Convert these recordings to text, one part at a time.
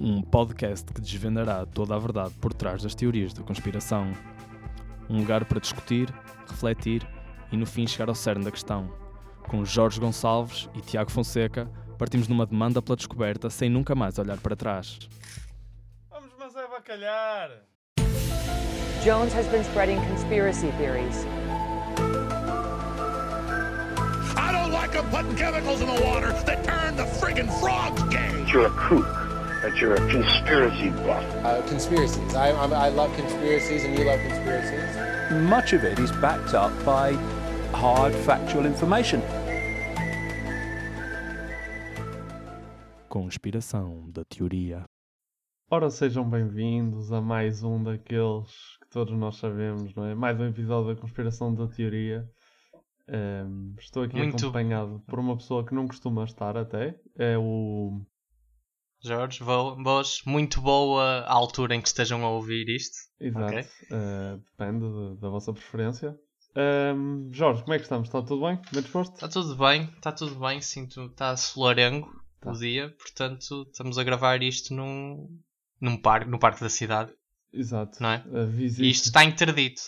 um podcast que desvendará toda a verdade por trás das teorias da conspiração. Um lugar para discutir, refletir e no fim chegar ao cerne da questão. Com Jorge Gonçalves e Tiago Fonseca, partimos numa demanda pela descoberta sem nunca mais olhar para trás. Vamos, mas é bacalhar! Jones has been spreading conspiracy theories. I don't like them putting chemicals in the water that turn the friggin' frogs gay. you're a kook, that you're a conspiracy buff. Uh, conspiracies. I, I, I love conspiracies, and you love conspiracies. much of it is backed up by hard factual information. Conspiração da teoria. Ora, sejam bem-vindos a mais um daqueles que todos nós sabemos, não é? Mais um episódio da Conspiração da Teoria. Ehm, estou aqui Muito- acompanhado por uma pessoa que não costuma estar até. É o... Jorge, boas, muito boa a altura em que estejam a ouvir isto. Exato. Ok. eh, depende de- da vossa preferência. Ehm, Jorge, como é que estamos? Está tudo bem? Bem disposto? Está tudo bem, está tudo bem, sinto, está solarengo Tá. o dia, portanto estamos a gravar isto num, num parque, no parque da cidade, Exato. não é? Visita... E isto está interdito.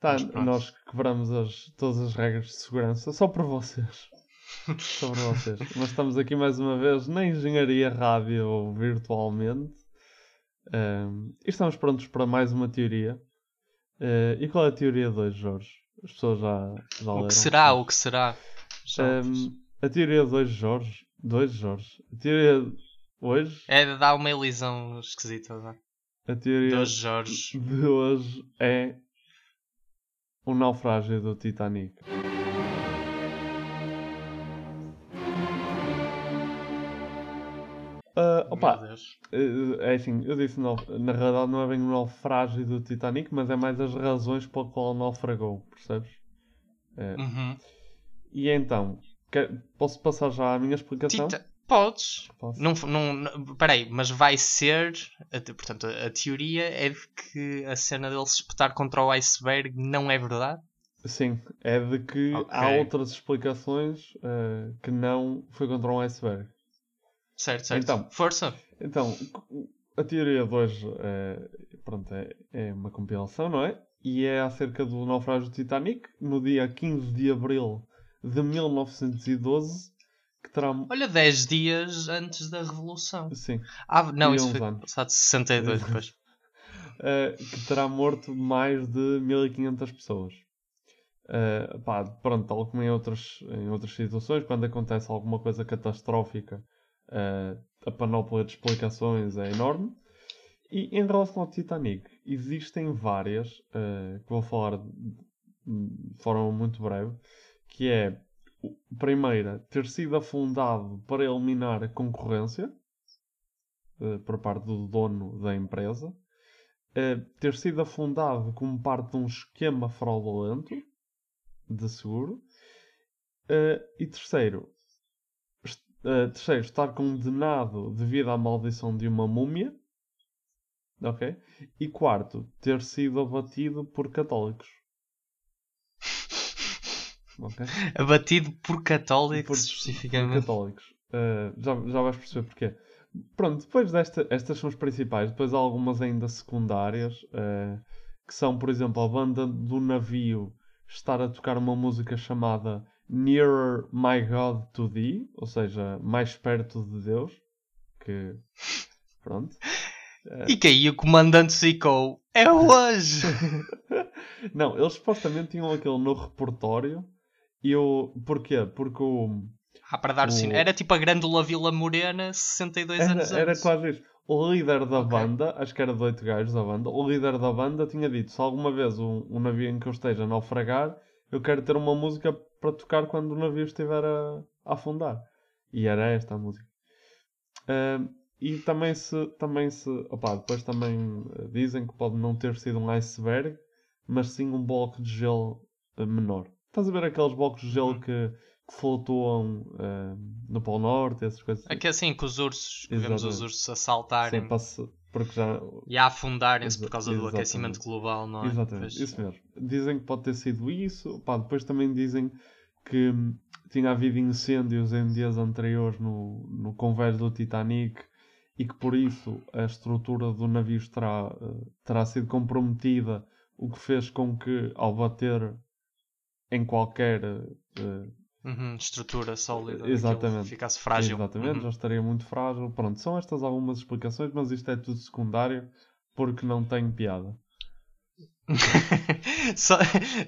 Tá, nós quebramos as- todas as regras de segurança só por vocês. Por vocês. Mas estamos aqui mais uma vez na Engenharia Rádio virtualmente. E estamos prontos para mais uma teoria. Eh, e qual é a teoria de hoje, Jorge? As pessoas já, já O leram. que será? O que será? Ahm, a teoria de hoje, Jorge. De hoje, Jorge. A teoria de hoje. É dar uma elisão esquisita. não é? A teoria Dos Jorge. de hoje é o naufrágio do Titanic. Opa, eh, é assim, eu disse na realidade não é bem o naufrágio do Titanic, mas é mais as razões pelo qual naufragou, percebes? Eh, Uhum. E então, quer- posso passar já a minha explicação? Tita- Podes. Posso? Não, não, não, peraí, mas vai ser. a Portanto, a, a teoria é de que a cena dele se espetar contra o iceberg não é verdade? Sim, é de que Ok. há outras explicações eh, que não foi contra um iceberg. Certo, certo. Então. Força. Então, a teoria de hoje é, pronto, é, é uma compilação, não é? E é acerca do naufrágio do Titanic, no dia 15 de abril de 1912, que terá. Olha, 10 dias antes da Revolução. Sim, Ah, não, E isso foi anos. passado 62 depois. eh, que terá morto mais de 1500 pessoas. Eh, pá, pronto, tal como em outras, em outras situações, quando acontece alguma coisa catastrófica, a panóplia de explicações é enorme. E em relação ao Titanic, existem várias, eh, que vou falar de forma muito breve, que é, primeira, ter sido afundado para eliminar a concorrência, eh, por parte do dono da empresa, ter sido afundado como parte de um esquema fraudulento de seguro, e terceiro, eh, terceiro, estar condenado devido à maldição de uma múmia, ok? E quarto, ter sido abatido por católicos. Ok? Abatido por católicos, Por- especificamente. por católicos. Uh, já, já vais perceber porquê. Pronto, depois desta, estas são as principais. Depois há algumas ainda secundárias, uh, que são, por exemplo, a banda do navio estar a tocar uma música chamada Nearer My God to Thee, ou seja, mais perto de Deus. Que, pronto. E que aí o comandante ficou. É hoje! Não, eles supostamente tinham aquele no repertório. E eu, porquê? Porque o, Ah, para dar o O- sino. Era tipo a Grândola Vila Morena, 62 anos Era, era antes. quase isso. O líder da Ok. banda, acho que era de oito gajos da banda, o líder da banda tinha dito: se alguma vez um, um navio em que eu esteja a naufragar, eu quero ter uma música para tocar quando o navio estiver a, a afundar. E era esta a música. Ahm, e também se, também se. Opá, depois também eh, dizem que pode não ter sido um iceberg, mas sim um bloco de gelo eh, menor. Estás a ver aqueles blocos de gelo Uhum. que, que flutuam eh, no Polo Norte, essas coisas? Aqui assim, que os ursos, que vemos os ursos a saltarem Sim, passe- porque já. e a afundarem-se por causa do aquecimento global, não é? Exatamente, Pois. isso mesmo. Dizem que pode ter sido isso. Pá, depois também dizem que hum, tinha havido incêndios em dias anteriores no, no convés do Titanic e que por isso a estrutura do navio terá, eh, terá sido comprometida, o que fez com que ao bater em qualquer eh, Uhum, estrutura sólida. Exatamente. Ficasse frágil. Exatamente, Uhum. já estaria muito frágil. Pronto, são estas algumas explicações, mas isto é tudo secundário porque não tem piada. só,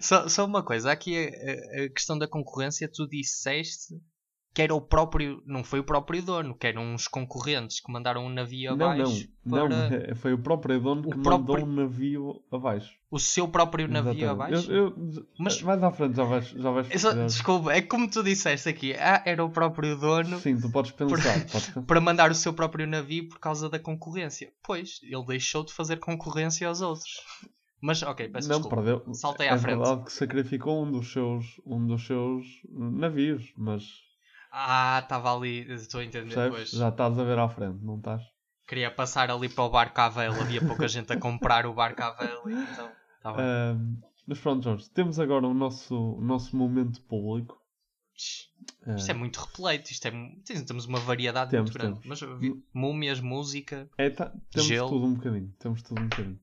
só, só uma coisa, aqui a- a questão da concorrência, tu disseste que era o próprio, não foi o próprio dono, que eram uns concorrentes que mandaram um navio Não, abaixo não, para não, foi o próprio dono O que próprio- mandou um navio abaixo. o seu próprio navio Exatamente. abaixo. Eu- eu- Mas- mais à frente já vais, já vais É perceber. desculpa, é como tu disseste aqui, ah, era o próprio dono Sim, tu podes pensar. podes pensar. para mandar o seu próprio navio por causa da concorrência. Pois, ele deixou de fazer concorrência aos outros. Mas, ok, peço Não, desculpa. perdeu. Saltei é à frente. verdade que sacrificou um dos seus, um dos seus navios, mas Ah, estava ali, estou a entender percebes? depois. já estás a ver à frente, não estás? Queria passar ali para o barco à vela, havia pouca gente a comprar o barco à vela, então. Tá bem. Ahm, mas pronto, Jorge, temos agora o nosso, o nosso momento público. Isto é muito repleto, isto é, temos uma variedade Temos, muito grande. temos. Mas vi- múmias, música, É, tá- temos Gelo. tudo um bocadinho. Temos tudo um bocadinho.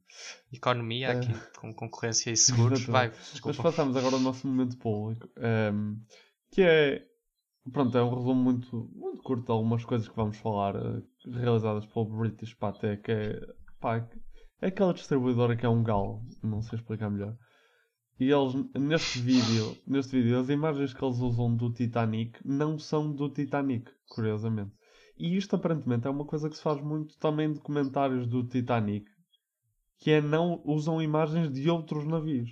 economia É. aqui com concorrência e seguros. Vai. Mas passamos agora ao nosso momento público. ahm, que é. Pronto, é um resumo muito, muito curto de algumas coisas que vamos falar eh, realizadas pelo British Patek. É, pá, é aquela distribuidora que é um galo, não sei explicar melhor. E eles, neste vídeo, neste vídeo, as imagens que eles usam do Titanic não são do Titanic, curiosamente. E isto aparentemente é uma coisa que se faz muito também em documentários do Titanic, que é não usam imagens de outros navios.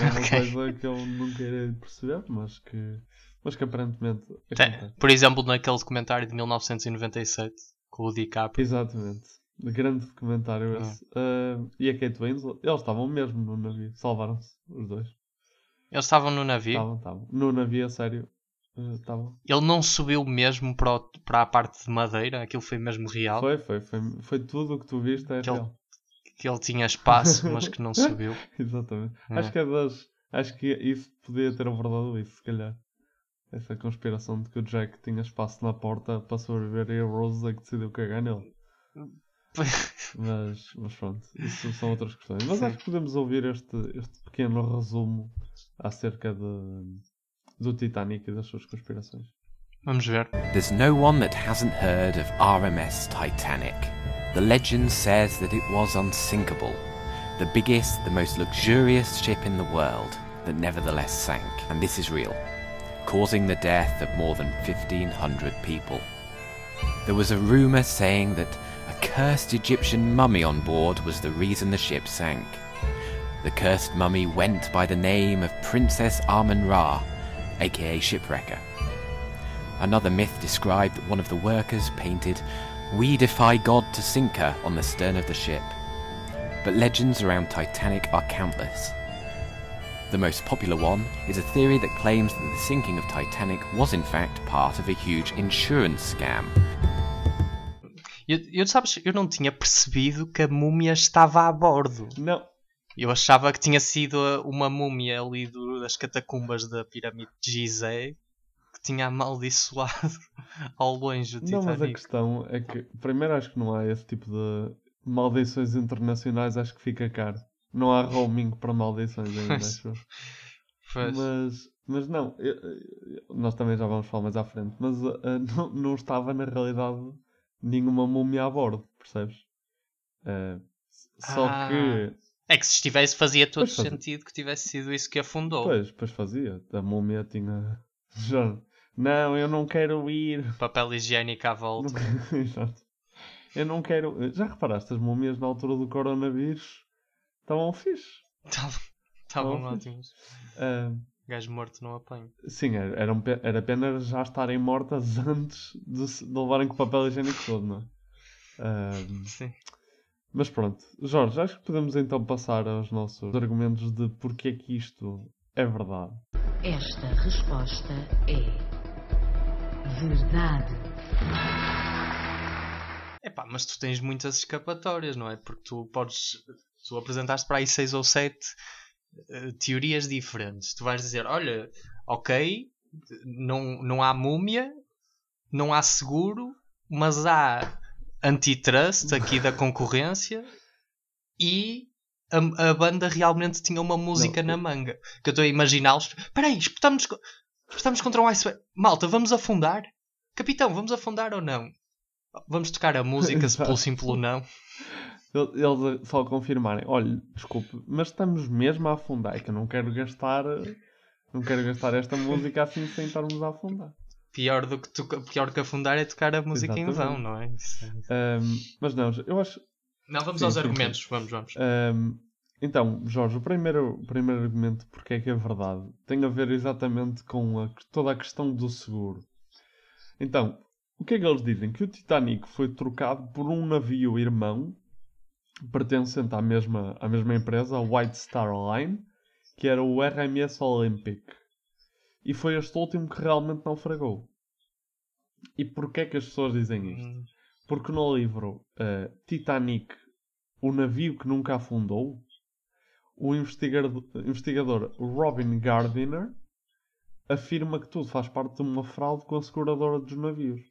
É uma Ok. coisa que eu nunca irei perceber, mas que, mas que aparentemente Tem- acontece. Por exemplo, naquele documentário de 1997 com o DiCaprio. Exatamente. Grande documentário esse. Ah, e a Kate Winslet, eles estavam mesmo no navio, salvaram-se, os dois. Eles estavam no navio. Estavam, estavam. No navio, a sério, ah, estavam. Ele não subiu mesmo para, o- para a parte de madeira, aquilo foi mesmo real. Foi, foi, foi, foi tudo o que tu viste, é Aquele- real. Que ele tinha espaço, mas que não subiu. Exatamente. É. Acho que é das. Acho que isso podia ter abordado isso, se calhar. Essa conspiração de que o Jack tinha espaço na porta para sobreviver e a Rose é que decidiu cagar nele. Mas, mas pronto, isso são outras questões. Mas Sim. acho que podemos ouvir este, este pequeno resumo acerca de, do Titanic e das suas conspirações. Vamos ver. There's no one that hasn't heard of RMS Titanic. The legend says that it was unsinkable, the biggest, the most luxurious ship in the world that nevertheless sank, and this is real, causing the death of more than 1,500 people. There was a rumour saying that a cursed Egyptian mummy on board was the reason the ship sank. The cursed mummy went by the name of Princess Amun Ra, aka Shipwrecker. Another myth described that one of the workers painted, We defy God to sink her on the stern of the ship. But legends around Titanic are countless. The most popular one is a theory that claims that the sinking of Titanic was in fact part of a huge insurance scam. Eu, eu, sabes, eu não tinha percebido que a múmia estava a bordo. Não, Eu achava que tinha sido uma múmia ali do- das catacumbas da pirâmide de Gizé que tinha amaldiçoado ao longe o não, mas a Titanic. questão é que, primeiro, acho que não há esse tipo de maldições internacionais, acho que fica caro. Não há roaming para maldições ainda, acho. Mas, mas não, eu- eu- nós também já vamos falar mais à frente, mas ah, não, não estava na realidade nenhuma múmia a bordo, percebes? Ah, só Ah. que, É que se estivesse fazia todo fazia. sentido que tivesse sido isso que afundou. pois, pois fazia, a múmia tinha. Já, não, eu não quero ir. Papel higiênico à volta. Não- Exato. Eu não quero. Já reparaste, as múmias na altura do coronavírus estavam fixe. Estavam ótimos. Ah, Gajo morto não apanha. sim, era, era, um era apenas já estarem mortas antes de, de levarem com o papel higiênico todo, não é? Ah, Sim. Mas pronto, Jorge, acho que podemos então passar aos nossos argumentos de porque é que isto é verdade. Esta resposta é verdade. Epá, mas tu tens muitas escapatórias, não é? Porque tu podes. Tu apresentaste para aí seis ou sete eh, teorias diferentes. Tu vais dizer: olha, ok, não, não há múmia, não há seguro, mas há antitrust aqui da concorrência e a, a banda realmente tinha uma música Não, na manga. Que eu estou a imaginá-los. Espera aí, estamos, estamos contra um iceberg. Malta, vamos afundar? Capitão, vamos afundar ou não? Vamos tocar a música, se pelo Exato. sim pelo não. Eles eles só confirmarem, olha, desculpe, mas estamos mesmo a afundar. É que eu não quero gastar. Não quero gastar esta música assim sem estarmos a afundar. Pior do que, toca- pior que afundar é tocar a música em vão, Exatamente. não é? Isso é- Ahm, mas não, eu acho. Não, vamos Sim, aos sim, sim. argumentos. Vamos, vamos. Ahm, então, Jorge, o primeiro, o primeiro argumento porque é que é verdade tem a ver exatamente com a- toda a questão do seguro. Então, o que é que eles dizem? Que o Titanic foi trocado por um navio irmão pertencente à mesma, à mesma empresa, a White Star Line, que era o RMS Olympic. E foi este último que realmente naufragou. E porquê é que as pessoas dizem isto? Hum, Porque no livro eh, Titanic, o navio que nunca afundou, o investigador, investigador Robin Gardiner afirma que tudo faz parte de uma fraude com a seguradora dos navios.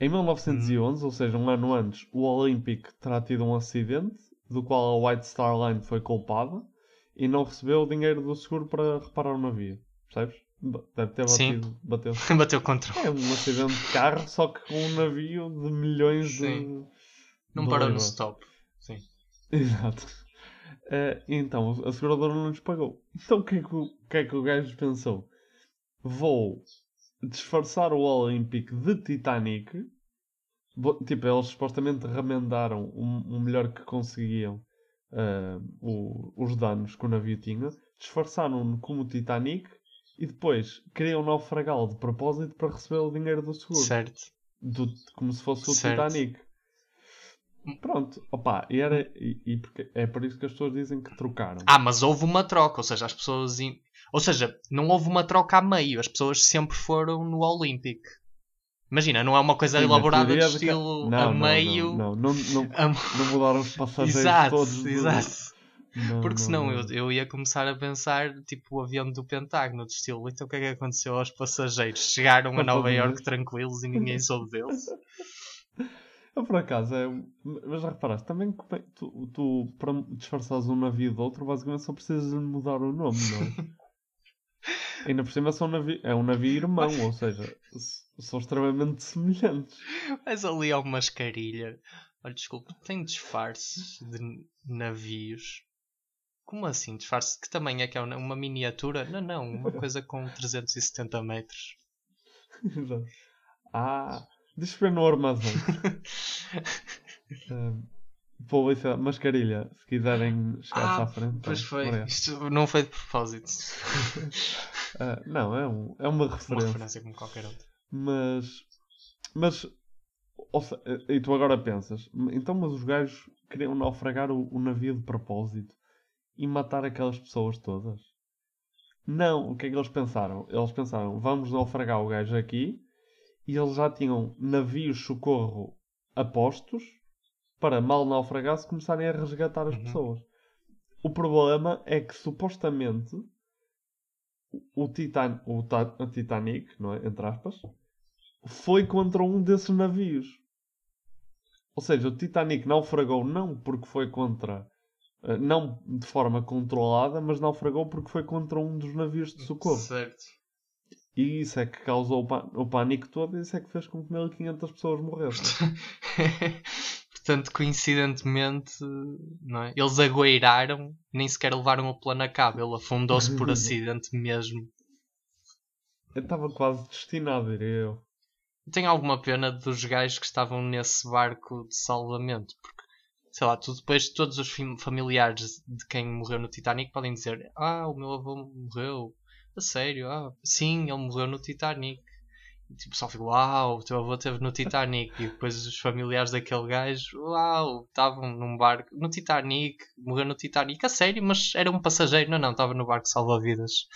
Em 1911, ou seja, um ano antes, o Olympic terá tido um acidente do qual a White Star Line foi culpada e não recebeu o dinheiro do seguro para reparar o navio. Percebes? Deve ter Sim. batido, bateu Bateu contra. é um acidente de carro, só que com um navio de milhões de. Sim. Não de parou no stop. Sim. Exato. Eh, então, a seguradora não lhes pagou. Então, o que, é que, o que é que o gajo pensou? Vou disfarçar o Olympic de Titanic. Tipo, eles supostamente remendaram o, o melhor que conseguiam eh, o- os danos que o navio tinha. Disfarçaram-no como Titanic e depois queriam naufragá-lo de propósito para receber o dinheiro do seguro. Certo. do- como se fosse o Certo. Titanic. Pronto, opa, e, era, e, e porque, é por isso que as pessoas dizem que trocaram. Ah, mas houve uma troca, ou seja, as pessoas. in- Ou seja, não houve uma troca a meio, as pessoas sempre foram no Olympic. Imagina, não é uma coisa Sim, elaborada de estilo Não, a não, meio. Não, não, não, não, a- não mudaram os passageiros Exato, todos. do- exato. Não, Porque não, senão não. eu, eu ia começar a pensar, tipo, o avião do Pentágono, de estilo, então o que é que aconteceu aos passageiros? Chegaram a Nova. Iorque tranquilos e ninguém soube deles? Eu, por acaso, é, mas já reparaste, também tu, tu, para disfarçares um navio de outro, basicamente só precisas de mudar o nome, não é? Ainda por cima são navi é um navio irmão, ou seja, são extremamente semelhantes. Mas ali há uma mascarilha. Olha, desculpa, tem disfarces de navios. Como assim? Disfarce? Que tamanho é que é? Uma miniatura? Não, não, uma coisa com 370 metros. Exato. ah, deixa eu ver no armazém. uh, publicidade, mascarilha, se quiserem chegar à frente. pois então, foi. obrigado. Isto não foi de propósito. Ah, não, é, um, é uma Uma referência. referência como qualquer outra. Mas, mas, se- e tu agora pensas, então, mas os gajos queriam naufragar o, o navio de propósito e matar aquelas pessoas todas? Não, o que é que eles pensaram? Eles pensaram, vamos naufragar o gajo aqui e eles já tinham navios socorro apostos para mal naufragar-se começarem a resgatar as Uhum. pessoas. O problema é que supostamente o, Titan, o, Ta- o Titanic, não é? entre aspas, foi contra um desses navios. Ou seja, o Titanic naufragou não porque foi contra, eh, não de forma controlada, mas naufragou porque foi contra um dos navios de socorro. Certo. E isso é que causou o pânico todo e isso é que fez com que 1500 pessoas morressem. Portanto, coincidentemente, não é? eles agueiraram, nem sequer levaram o plano a cabo. Ele afundou-se por acidente mesmo. Eu estava quase destinado, diria eu. Tenho alguma pena dos gajos que estavam nesse barco de salvamento, porque, sei lá, tu depois todos os fam- familiares de quem morreu no Titanic podem dizer: Ah, o meu avô morreu. A sério? Ah, sim, ele morreu no Titanic. E tipo, só fico, uau, o teu avô esteve no Titanic. E depois os familiares daquele gajo, uau, estavam num barco no Titanic, morreu no Titanic. A sério, mas era um passageiro. Não, não, estava no barco salva-vidas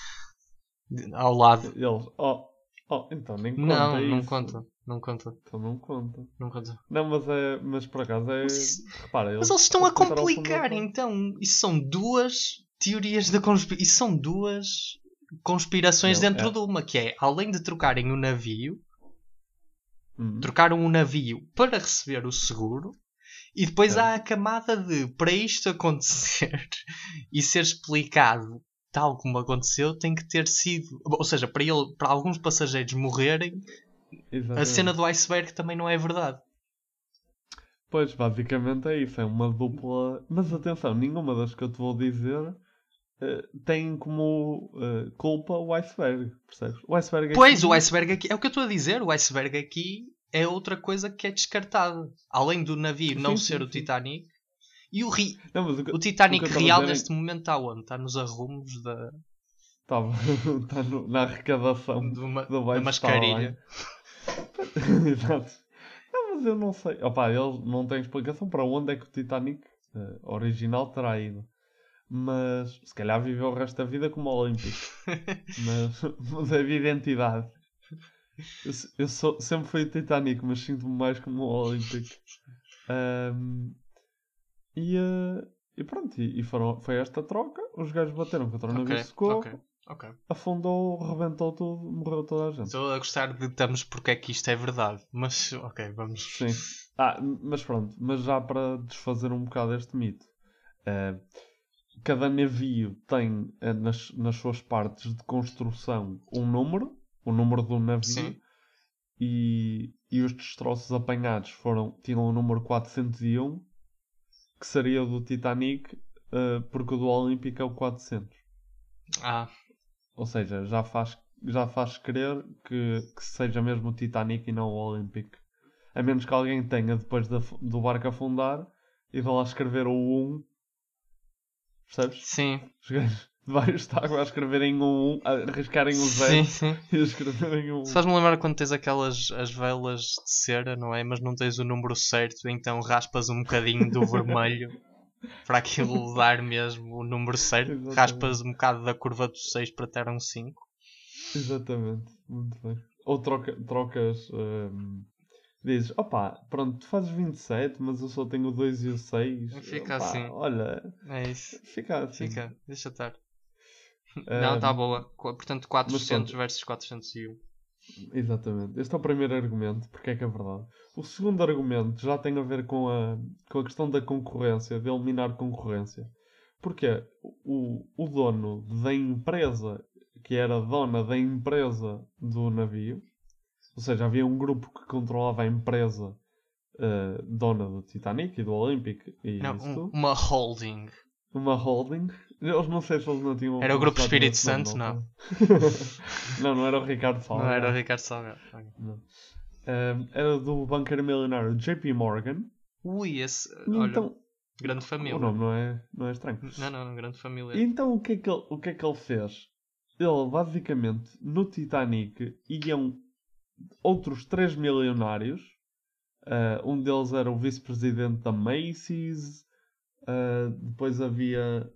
ao lado. Eles, oh, oh, então nem conta Não, não isso. conta, não conta, Então não conta. não conta. Não, mas é, mas por acaso é, Mas repara, Mas eles estão a complicar, então. Isso são duas teorias da conspiração. Isso são duas conspirações Não, dentro é. de uma, que é, além de trocarem o navio, Hum. Trocaram o navio para receber o seguro. E depois há a camada de, para isto acontecer e ser explicado tal como aconteceu, tem que ter sido. Ou seja, para, ele, para alguns passageiros morrerem, a Exatamente. cena do iceberg também não é verdade. Pois, basicamente é isso. É uma dupla. Mas atenção, nenhuma das que eu te vou dizer eh, tem como eh, culpa o iceberg. Percebes? O iceberg Pois, aqui- o iceberg aqui. É o que eu estou a dizer. O iceberg aqui é outra coisa que é descartada. Além do navio não Sim, ser sim, o sim. Titanic. E o, ri... Não, o, que- o Titanic o real é- neste momento está onde? Está nos arrumos da, tá no- na arrecadação de uma, do da mascarilha. Exato. Não, mas eu não sei. Opa, ele não tem explicação para onde é que o Titanic eh, original terá ido. Mas se calhar viveu o resto da vida como Olímpico. mas mudei de identidade. Eu, eu sou, sempre fui Titanic, mas sinto-me mais como o Olímpico. Ahm, e, eh, e pronto, e, e foram, foi esta troca. Os gajos bateram contra o navio Ok, secou, ok, ok. afundou, rebentou tudo, morreu toda a gente. Estou a gostar de estamos porque é que isto é verdade. Mas, ok, vamos. Sim. Ah, mas pronto, mas já para desfazer um bocado este mito. eh, cada navio tem eh, nas, nas suas partes de construção um número, o número do navio, Sim. e, e os destroços apanhados foram, tinham o número 401, que seria o do Titanic, eh, porque o do Olímpico é o 400. Ah, Ou seja, já faz, já faz crer que, que seja mesmo o Titanic e não o Olympic. A menos que alguém tenha, depois da- do barco afundar, e vá lá escrever o 1. Percebes? sim. Os gajos de água a escreverem um 1, a arriscarem um 0 Sim, sim. e a escreverem um 1. Se faz-me lembrar quando tens aquelas as velas de cera, não é? Mas não tens o número certo, então raspas um bocadinho do vermelho para aquilo dar mesmo o número certo. Exatamente. Raspas um bocado da curva do 6 para ter um 5. Exatamente, muito bem. Ou troca, trocas. hum, dizes, opá, pronto, tu fazes 27, mas eu só tenho o 2 e o 6. Fica Opá, assim. Olha, É isso. fica assim. Fica, deixa estar. Não, está boa. Portanto, 400 pronto. versus 401. Exatamente. Este é o primeiro argumento, porque é que é verdade. O segundo argumento já tem a ver com a, com a questão da concorrência, de eliminar concorrência. Porque o, o dono da empresa, que era dona da empresa do navio, ou seja, havia um grupo que controlava a empresa eh, dona do Titanic e do Olympic e Não, um- uma holding. Uma holding. Eles não sei se eles não tinham. Era o Grupo Espírito Santo, não. não, não era o Ricardo Salgado. Não era o Ricardo. Ok. Não. Ehm, era do banqueiro milionário JP Morgan. Ui, esse. E Olha, então, grande família. o nome não é, não é estranho. Não, não, não, grande família. E então o que, é que ele, o que é que ele fez? Ele, basicamente, no Titanic iam outros três milionários. Ah, um deles era o vice-presidente da Macy's. Ah, depois havia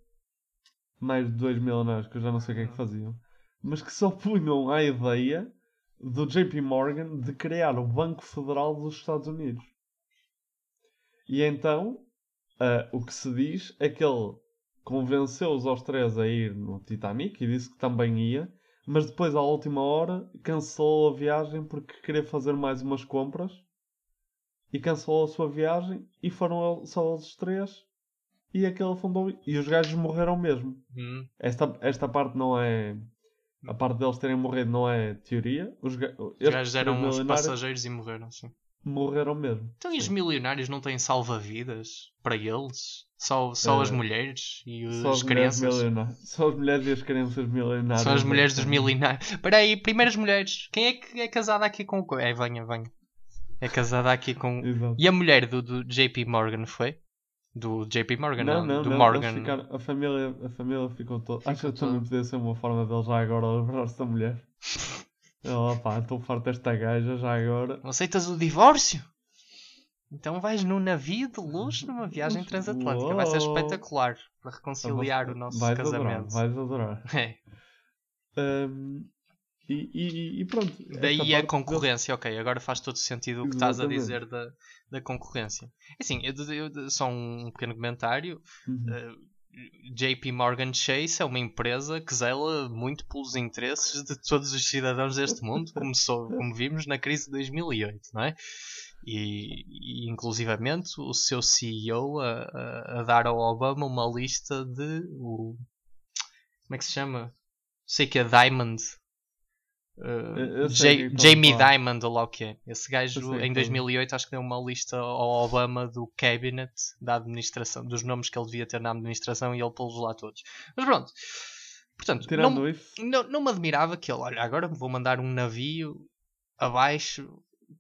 mais de dois milionários que eu já não sei o que é que faziam. Mas que só punham a ideia do JP Morgan de criar o Banco Federal dos Estados Unidos. E então, ah, o que se diz é que ele convenceu-os aos três a ir no Titanic e disse que também ia, mas depois, à última hora, cancelou a viagem porque queria fazer mais umas compras e cancelou a sua viagem e foram só eles três e aquele afundou e os gajos morreram mesmo. Hum, Esta, esta parte não é. A parte deles terem morrido não é teoria. Os, ga- os gajos eram os passageiros e morreram, sim. Morreram mesmo. Então e os milionários não têm salva-vidas para eles? Só, só as Eh, mulheres e as as, crianças? Só as mulheres e as crianças milionárias. Só as mulheres dos Sim. milionários. Espera aí, primeiras mulheres. Quem é que é casada aqui com o... É, venha, venha. É casada aqui com... Exato. E a mulher do, do JP Morgan foi? Do JP Morgan, não, Não, do não. Morgan. ficaram- a, família, a família ficou toda. Acho que também podia ser uma forma deles já agora livrar-se da mulher. Ela, pá, estou farto desta gaja já agora. Não aceitas o divórcio? Então vais num navio de luxo numa viagem transatlântica. Vai ser espetacular para reconciliar o nosso vais casamento. Adorar, vais adorar. É. Ahm, e, e, e pronto. Daí esta a concorrência, ok, agora faz todo sentido o que estás a Exatamente. dizer da, da concorrência. Assim, eu, eu- só um pequeno comentário. Uhum. eh, JP Morgan Chase é uma empresa que zela muito pelos interesses de todos os cidadãos deste mundo, como, como vimos na crise de 2008, não é? E, e inclusivamente o seu CEO a, a- a dar ao Obama uma lista de o, como é que se chama? Sei que é Diamond. Uh, Jamie falar. Diamond, ou lá o que é. Esse gajo em quem. 2008 acho que deu uma lista ao Obama do cabinet da administração, dos nomes que ele devia ter na administração e ele pô-los lá todos. Mas pronto. Portanto, Tirando não, isso, não, não me admirava que ele, olha, agora vou mandar um navio abaixo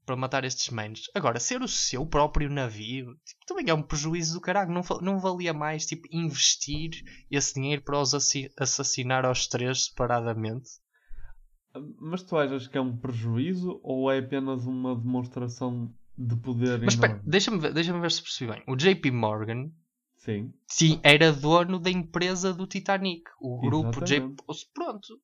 para matar estes manos. Agora, ser o seu próprio navio tipo, também é um prejuízo do caralho. Não, não valia mais tipo, investir esse dinheiro para os assi- assassinar aos três separadamente? Mas tu achas que é um prejuízo ou é apenas uma demonstração de poder Mas espera, deixa-me ver, deixa ver se percebi bem. O JP Morgan Sim. sim, era dono da empresa do Titanic. O grupo JP. Exatamente. Pronto.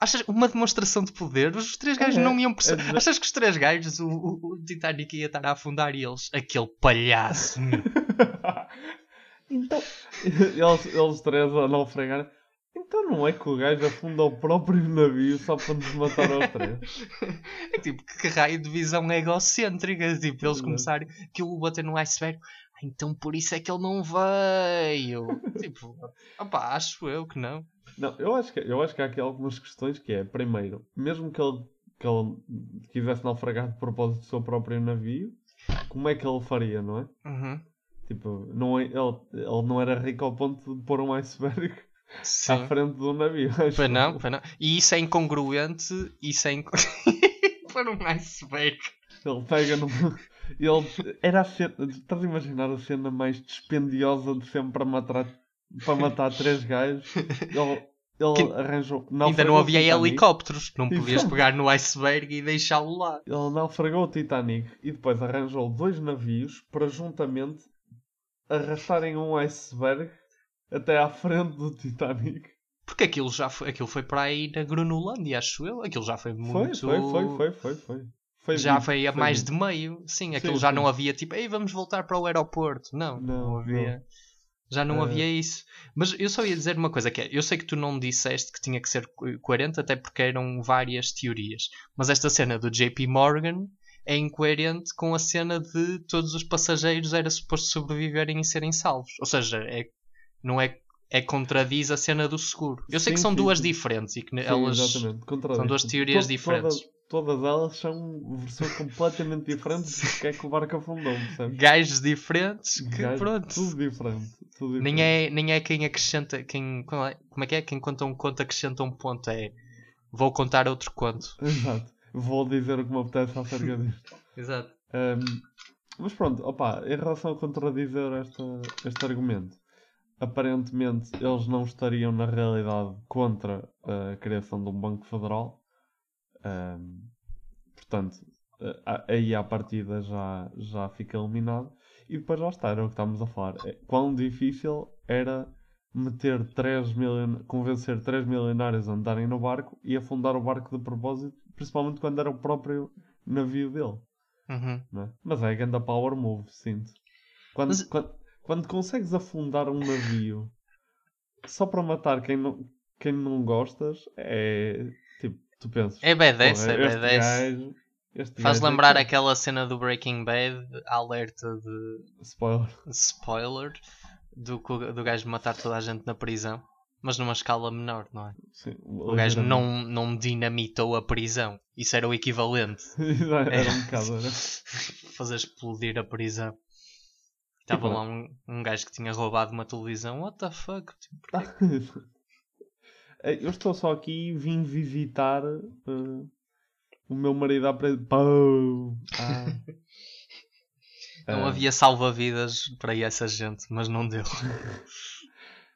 Achas uma demonstração de poder? Os três gajos É, não iam é perceber. dizer- Achas que os três gajos, o, o- o Titanic ia estar a afundar e eles? Aquele palhaço. então, eles, eles três a não fregar. Então não é que o gajo afunda o próprio navio só para nos matar aos três? É tipo, que raio de visão egocêntrica. Tipo, eles começarem aquilo bater no iceberg. "Ah, Então por isso é que ele não veio. tipo, opá, acho eu que não. Não, eu acho, que, eu acho que há aqui algumas questões que é, primeiro, mesmo que ele, que ele quisesse naufragar de propósito do seu próprio navio, como é que ele faria, não é? Uhum. Tipo, não é, ele, ele não era rico ao ponto de pôr um iceberg Sim. à frente do navio. eu. não, foi não. E isso é incongruente. Isso é. Inco... Foi um iceberg. Ele pega no. Ele, era a cena. Estás a imaginar a cena mais dispendiosa de sempre para matar, para matar três gajos? Ele, ele Que- arranjou. Ainda não havia helicópteros. Não podias Exato. pegar no iceberg e deixá-lo lá. Ele naufragou o Titanic e depois arranjou dois navios para juntamente arrastarem um iceberg até à frente do Titanic. Porque aquilo já foi, aquilo foi para aí na Grunolândia, acho eu. Aquilo já foi muito. foi, foi, foi, foi, foi. Foi já dito, foi a mais dito. de meio. Sim, aquilo Sim, já sim. não havia tipo, ei, vamos voltar para o aeroporto. Não, não, Não, havia. Já não Eh. havia isso. Mas eu só ia dizer uma coisa que é, eu sei que tu não disseste que tinha que ser co- coerente, até porque eram várias teorias. Mas esta cena do JP Morgan é incoerente com a cena de todos os passageiros era suposto sobreviverem e serem salvos. Ou seja, é, não é, é contradiz a cena do seguro. Eu sei Sim, que são sim, duas sim. diferentes e que elas exatamente, contradiz. são duas teorias diferentes. Todas, todas elas são versões completamente diferentes de porque é que o barco afundou, percebes? gajos diferentes que Gajo- pronto. Tudo diferente. Tudo Nem diferente. é, nem é quem acrescenta, quem, como é, como é que é? Quem conta um conto acrescenta um ponto. É vou contar outro conto. Exato. Vou dizer o que me apetece acerca disto. Exato. Um, mas pronto, opa, em relação a contradizer esta, este argumento, aparentemente eles não estariam na realidade contra a criação de um Banco Federal. Um, portanto, aí à partida já, já fica eliminado. E depois lá está, era o que estávamos a falar. É, quão difícil era meter 3 milion... convencer 3 milionários a andarem no barco e afundar o barco de propósito, principalmente quando era o próprio navio dele. Uhum. é? Mas é a ganda power move, sinto. Quando, Mas- quando, quando consegues afundar um navio só para matar quem não, quem não gostas, é tipo, tu pensas. É B10, "Porra, é este B10. gajo- este Faz é lembrar que- aquela cena do Breaking Bad, alerta de Spoiler. spoiler, do, do gajo matar toda a gente na prisão. Mas numa escala menor, não é? Sim, O gajo não, não dinamitou a prisão. Isso era o equivalente. era um bocado. Era. Fazer explodir a prisão. Estava lá um, um gajo que tinha roubado uma televisão. What the fuck? Tipo, Eu estou só aqui e vim visitar eh, o meu marido à preso. Pau! Ah. Não Ah, havia salva-vidas para essa gente, mas não deu.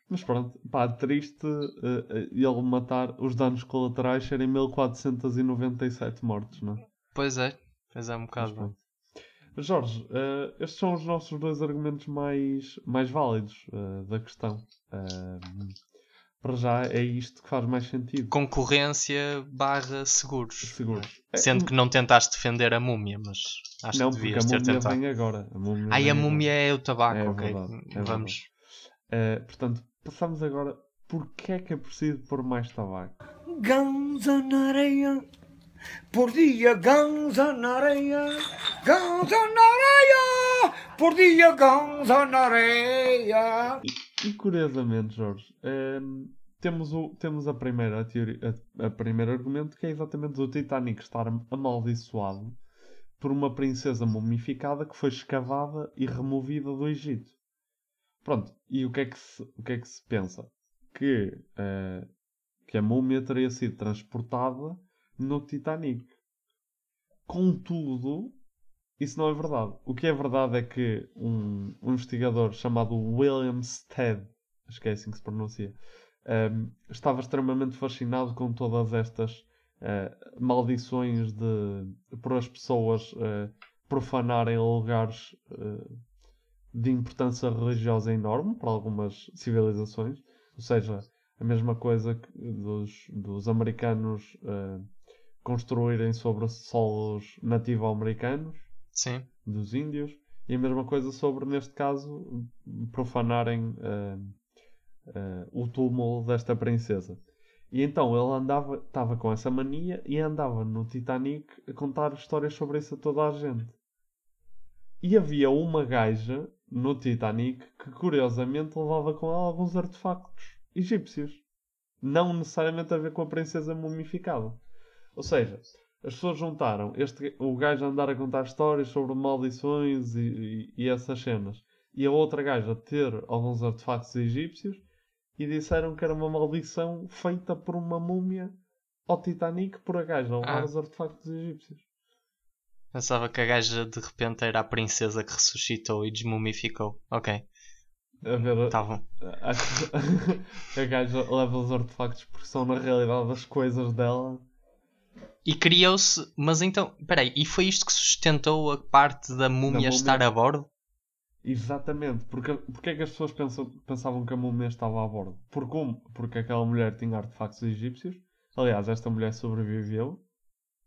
Mas pronto, pá, triste eh, ele matar os danos colaterais serem 1497 mortos, não é? Pois é, pois é um bocado. Jorge, eh, estes são os nossos dois argumentos mais, mais válidos eh, da questão. Eh, para já é isto que faz mais sentido. Concorrência barra seguros. Seguros. É, Sendo que não tentaste defender a múmia, mas acho não, que a devias ter múmia tentado. vem agora. A múmia Ai, vem a agora. múmia é o tabaco, É ok. verdade, é Vamos. Portanto, passamos agora. Porquê é que é preciso pôr mais tabaco? Ganza na areia, por dia ganza na areia, ganza na areia, por dia ganza na areia. E curiosamente, Jorge, hum, temos, o, temos a primeira teoria, a, a primeiro argumento que é exatamente o Titanic estar amaldiçoado por uma princesa mumificada que foi escavada e removida do Egito. Pronto, e o que é que se, o que é que se pensa? Que, eh, que a múmia teria sido transportada no Titanic. Contudo, isso não é verdade. O que é verdade é que um, um investigador chamado William Stead, acho é assim que se pronuncia, um, estava extremamente fascinado com todas estas uh, maldições de por as pessoas uh, profanarem lugares uh, de importância religiosa enorme para algumas civilizações, ou seja, a mesma coisa dos, dos americanos construírem sobre solos nativo-americanos, Sim. dos índios, e a mesma coisa sobre, neste caso, profanarem uh, o túmulo desta princesa. E então ele andava, estava com essa mania e andava no Titanic a contar histórias sobre isso a toda a gente. E havia uma gaja no Titanic que curiosamente levava com ela alguns artefactos egípcios. Não necessariamente a ver com a princesa mumificada. Ou seja, as pessoas juntaram este, o gajo a andar a contar histórias sobre maldições e, e, e essas cenas e a outra gaja ter alguns artefactos egípcios e disseram que era uma maldição feita por uma múmia ao Titanic por a gaja a levar Ah. os artefactos egípcios. Pensava que a gaja de repente era a princesa que ressuscitou e desmumificou. Ok, A ver, tá bom. acho que a gaja leva os artefactos porque são na realidade as coisas dela. E criou-se. Mas então, peraí, e foi isto que sustentou a parte da múmia, múmia. estar a bordo? Exatamente. Porque, porque é que as pessoas pensam- pensavam que a múmia estava a bordo? Porque, um, porque aquela mulher tinha artefactos egípcios. Aliás, esta mulher sobreviveu.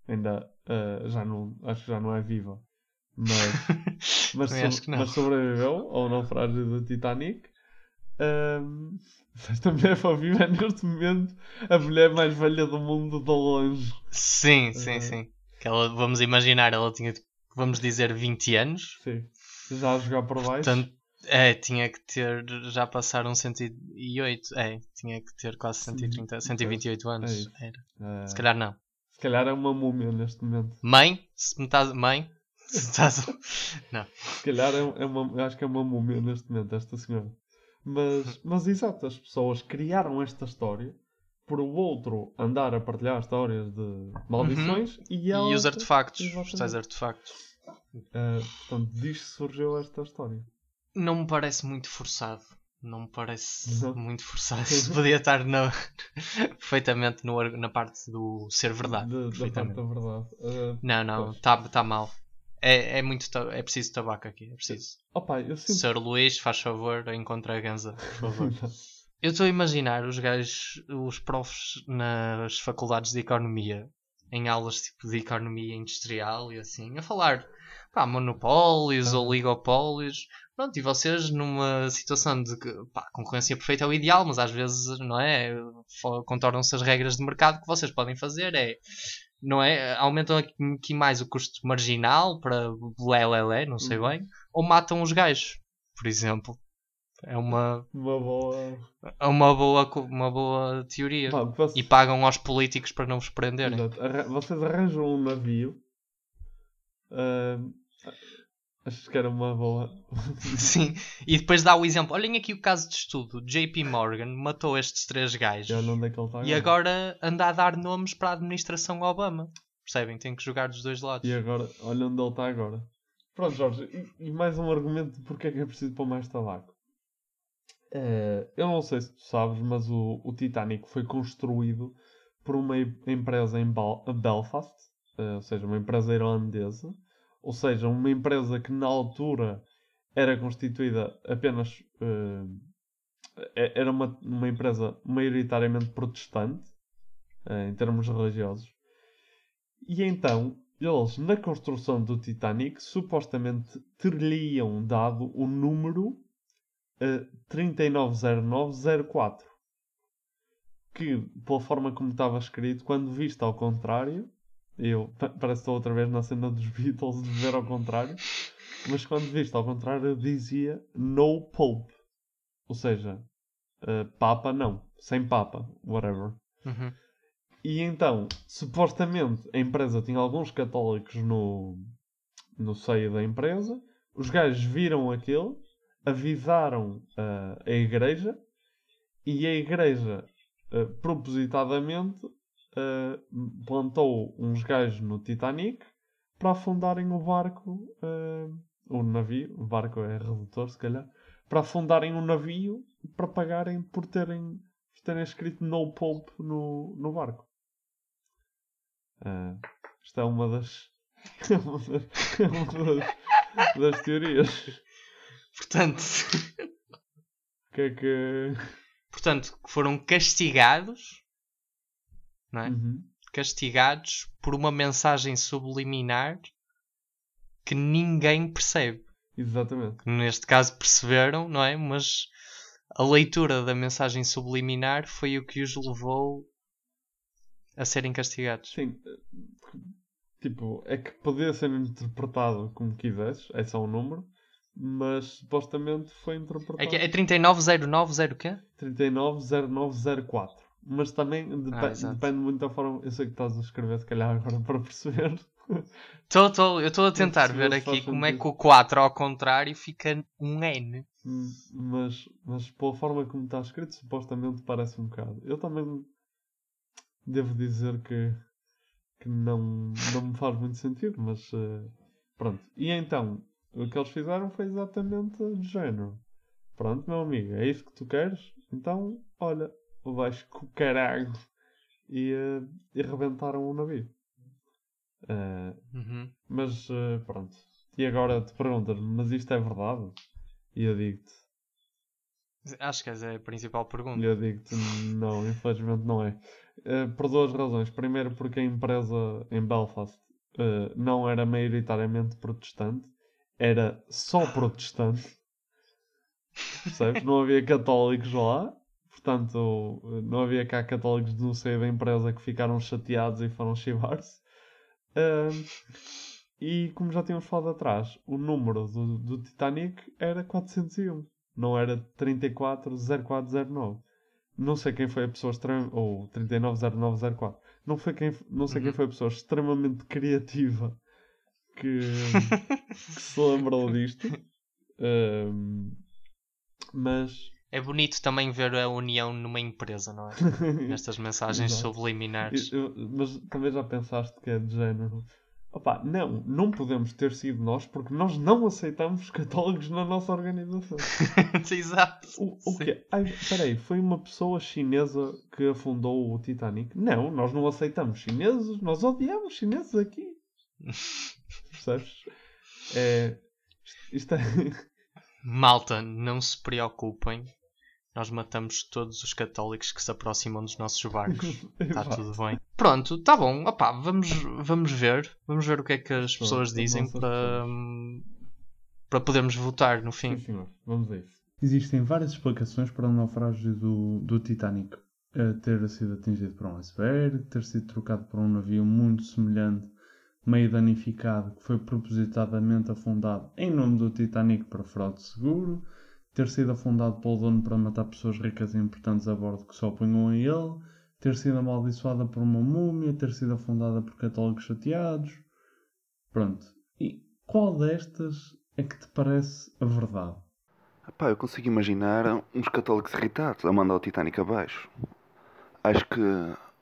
Ainda eh, já não, acho que já não é viva. Mas, mas, so- mas sobreviveu ao naufrágio do Titanic. Se esta mulher for viva, é neste momento a mulher mais velha do mundo de longe. Sim, sim, Eh, sim. Que ela, vamos imaginar, ela tinha, vamos dizer, 20 anos. Sim. Já a jogar por baixo. Portanto, é, tinha que ter. Já passaram 108. É, tinha que ter quase 130, 128 anos. É. Era. Eh, Se calhar não. se calhar é uma múmia neste momento. Mãe? Se me estás. Mãe? Se estás. Não. Se calhar é, é uma, acho que é uma múmia neste momento, esta senhora. Mas, mas exato, as pessoas criaram esta história por o outro andar a partilhar histórias de maldições e, ela, Uhum. E os artefactos. Os tais artefactos. Eh, portanto, disto surgiu esta história. Não me parece muito forçado. Não me parece muito forçado. Isso podia estar na, perfeitamente no, na parte do ser verdade. Da- da parte da verdade. Eh, Não, não, está tá mal. É, é muito é preciso tabaco aqui, é preciso. Opa, eu sinto... Sr. Luís, faz favor, encontra a ganza, por favor. Eu estou a imaginar os gajos, os profs nas faculdades de economia, em aulas tipo de economia industrial e assim, a falar pá, monopólios ou oligopólios. Pronto, e vocês numa situação de que pá, concorrência perfeita é o ideal, mas às vezes, não é? Contornam-se as regras de mercado. Que vocês podem fazer é, não é? Aumentam aqui mais o custo marginal para lelé, não sei bem, ou matam os gajos, por exemplo. É uma, Uma boa. é uma, boa, uma boa teoria. Pá, você- E pagam aos políticos para não vos prenderem. Exato. Vocês arranjam um navio. Ahm, acho que era uma boa. Sim, e depois dá o exemplo. Olhem aqui o caso de estudo. JP Morgan matou estes três gajos. E é que ele está E agora anda a dar nomes para a administração Obama. Percebem? Tem que jogar dos dois lados. E agora, olha onde ele está agora. Pronto, Jorge, e, e mais um argumento de porque é que é preciso pôr mais tabaco. Eh, eu não sei se tu sabes, mas o, o Titanic foi construído por uma em- empresa em Bal- Belfast, eh, ou seja, uma empresa irlandesa, ou seja, uma empresa que na altura era constituída apenas. eh, e- era uma, uma empresa maioritariamente protestante, eh, em termos religiosos. E então, eles, na construção do Titanic, supostamente teriam dado o número uh, 390904. Que, pela forma como estava escrito, quando visto ao contrário, eu pa- parece que estou outra vez na cena dos Beatles de ver ao contrário, mas quando visto ao contrário dizia no Pope. Ou seja, uh, Papa não, sem Papa, whatever. Uhum. E então, supostamente, a empresa tinha alguns católicos no, no seio da empresa. Os gajos viram aquilo, avisaram ah, a igreja e a igreja, ah, propositadamente, ah, plantou uns gajos no Titanic para afundarem o barco, ah, o navio, o barco é redutor se calhar, para afundarem o navio para pagarem por terem, por terem escrito no Pope no, no barco. Ah, isto é uma das, é uma das, é uma das, das teorias. Portanto, O que é que. portanto, foram castigados, não é? Uhum. Castigados por uma mensagem subliminar que ninguém percebe. Exatamente. Neste caso perceberam, não é? Mas a leitura da mensagem subliminar foi o que os levou a serem castigados. Sim. Tipo, é que podia ser interpretado como quisesses, é só um número, mas supostamente foi interpretado. É, que é 3909 o quê? 390904. Mas também depe- Ah, depende muito da forma. Eu sei que estás a escrever, se calhar, agora para perceber. Tô, tô, eu estou a tentar ver aqui como é que o 4 ao contrário fica um N. Hum, mas, mas pela forma como está escrito, supostamente parece um bocado. Eu também devo dizer que, que não, não me faz muito sentido, mas eh, pronto. E então, o que eles fizeram foi exatamente de género. Pronto, meu amigo, é isso que tu queres? Então, olha, o caralho. E, eh, e rebentaram o navio. Eh, Uhum. mas eh, pronto. E agora te perguntas, mas isto é verdade? E eu digo-te, Acho que essa é a principal pergunta. eu digo-te, não, infelizmente não é. Eh, por duas razões. Primeiro, porque a empresa em Belfast não era maioritariamente protestante, era só protestante. Percebes? Não havia católicos lá. Portanto, não havia cá católicos no seio da empresa que ficaram chateados e foram chivar-se. E como já tínhamos falado atrás, o número do, do Titanic era 401, não era 340409. Não sei quem foi a pessoa extrema, ou 390904. Não, foi quem, não sei quem Uhum. foi a pessoa extremamente criativa que, que se lembrou disto. Mas É bonito também ver a união numa empresa, não é? Nestas mensagens subliminares. Eu- eu- mas também já pensaste que é de género. Opa, não, não podemos ter sido nós porque nós não aceitamos católicos na nossa organização. Exato. O, o quê? Ai, peraí, foi uma pessoa chinesa que afundou o Titanic? Não, nós não aceitamos chineses, nós odiamos chineses aqui. Percebes? É, isto é. Malta, não se preocupem. Nós matamos todos os católicos que se aproximam dos nossos barcos. Está tudo bem. Pronto, tá bom. Opá, vamos, vamos ver. Vamos ver o que é que as pessoas as dizem para, para podermos votar no fim. Sim, senhor. Vamos a isso. Existem várias explicações para o naufrágio do, do Titanic. Ter sido atingido por um iceberg, ter sido trocado por um navio muito semelhante, meio danificado, que foi propositadamente afundado em nome do Titanic para fraude de seguro, ter sido afundado pelo dono para matar pessoas ricas e importantes a bordo que só punham a ele, ter sido amaldiçoada por uma múmia, ter sido afundada por católicos chateados. Pronto. E qual destas é que te parece a verdade? Pá, eu consigo imaginar uns católicos irritados a mandar o Titanic abaixo. Acho que